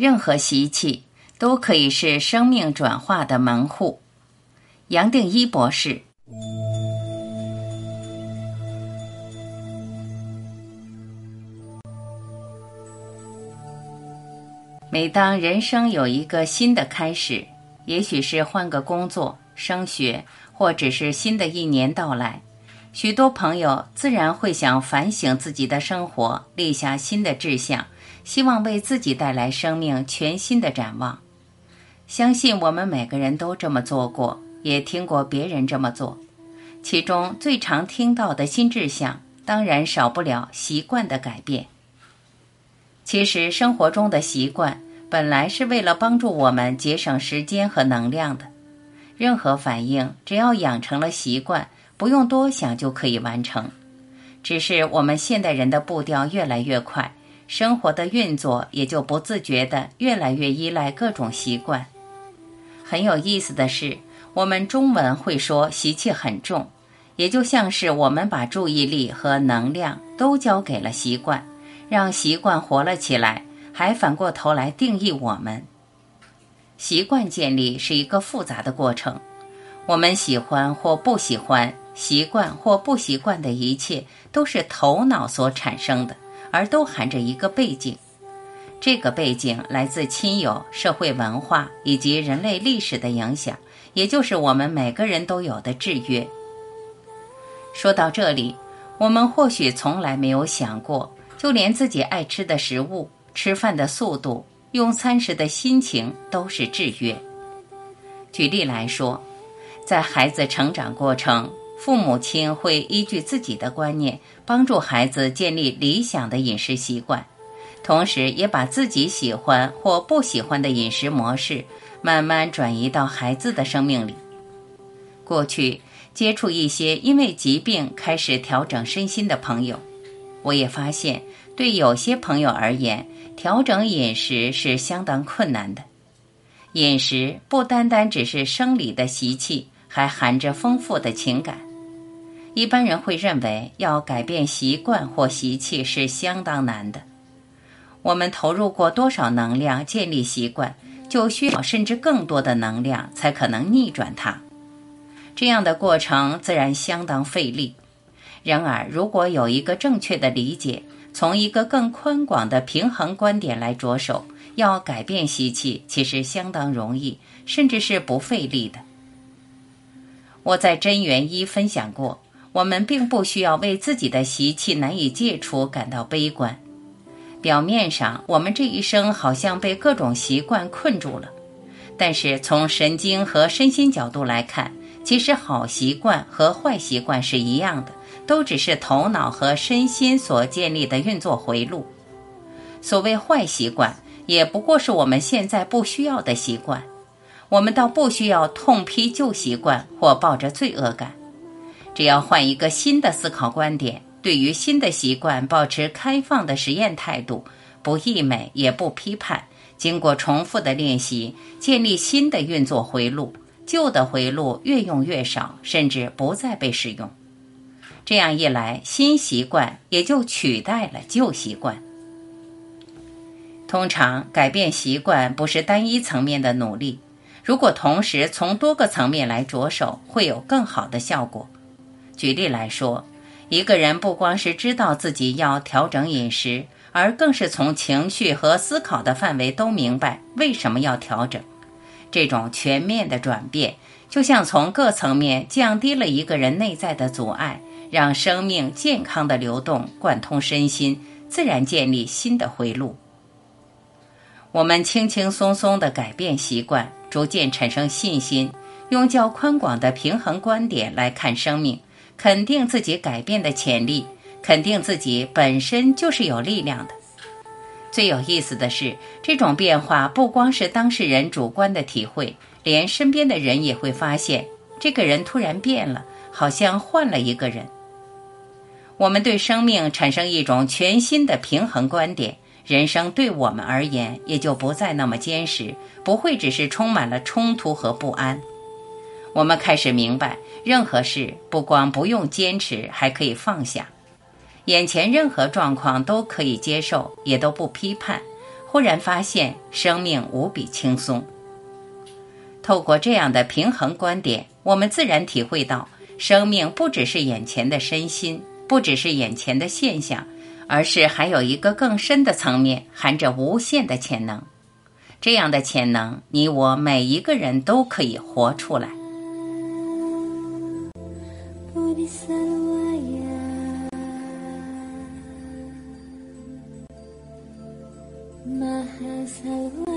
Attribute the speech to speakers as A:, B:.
A: 任何习气都可以是生命转化的门户。杨定一博士。每当人生有一个新的开始，也许是换个工作、升学，或只是新的一年到来，许多朋友自然会想反省自己的生活，立下新的志向。希望为自己带来生命全新的展望。相信我们每个人都这么做过，也听过别人这么做。其中最常听到的新志向，当然少不了习惯的改变。其实生活中的习惯本来是为了帮助我们节省时间和能量的。任何反应只要养成了习惯，不用多想就可以完成。只是我们现代人的步调越来越快。生活的运作也就不自觉的越来越依赖各种习惯。很有意思的是，我们中文会说习气很重，也就像是我们把注意力和能量都交给了习惯，让习惯活了起来，还反过头来定义我们。习惯建立是一个复杂的过程，我们喜欢或不喜欢，习惯或不习惯的一切，都是头脑所产生的。而都含着一个背景，这个背景来自亲友、社会文化以及人类历史的影响，也就是我们每个人都有的制约。说到这里，我们或许从来没有想过，就连自己爱吃的食物、吃饭的速度、用餐时的心情都是制约。举例来说，在孩子成长过程。父母亲会依据自己的观念，帮助孩子建立理想的饮食习惯，同时也把自己喜欢或不喜欢的饮食模式慢慢转移到孩子的生命里。过去接触一些因为疾病开始调整身心的朋友，我也发现，对有些朋友而言，调整饮食是相当困难的。饮食不单单只是生理的习气，还含着丰富的情感。一般人会认为要改变习惯或习气是相当难的。我们投入过多少能量建立习惯，就需要甚至更多的能量才可能逆转它。这样的过程自然相当费力。然而，如果有一个正确的理解，从一个更宽广的平衡观点来着手，要改变习气其实相当容易，甚至是不费力的。我在真元一分享过。我们并不需要为自己的习气难以戒除感到悲观。表面上，我们这一生好像被各种习惯困住了，但是从神经和身心角度来看，其实好习惯和坏习惯是一样的，都只是头脑和身心所建立的运作回路。所谓坏习惯，也不过是我们现在不需要的习惯。我们倒不需要痛批旧习惯或抱着罪恶感。只要换一个新的思考观点，对于新的习惯保持开放的实验态度，不溢美也不批判，经过重复的练习，建立新的运作回路，旧的回路越用越少，甚至不再被使用。这样一来，新习惯也就取代了旧习惯。通常改变习惯不是单一层面的努力，如果同时从多个层面来着手，会有更好的效果。举例来说，一个人不光是知道自己要调整饮食，而更是从情绪和思考的范围都明白为什么要调整。这种全面的转变，就像从各层面降低了一个人内在的阻碍，让生命健康的流动贯通身心，自然建立新的回路。我们轻轻松松的改变习惯，逐渐产生信心，用较宽广的平衡观点来看生命。肯定自己改变的潜力，肯定自己本身就是有力量的。最有意思的是，这种变化不光是当事人主观的体会，连身边的人也会发现，这个人突然变了，好像换了一个人。我们对生命产生一种全新的平衡观点，人生对我们而言也就不再那么坚实，不会只是充满了冲突和不安。我们开始明白，任何事不光不用坚持，还可以放下。眼前任何状况都可以接受，也都不批判，忽然发现生命无比轻松。透过这样的平衡观点，我们自然体会到，生命不只是眼前的身心，不只是眼前的现象，而是还有一个更深的层面，含着无限的潜能。这样的潜能，你我每一个人都可以活出来。بالثروايا ما خسر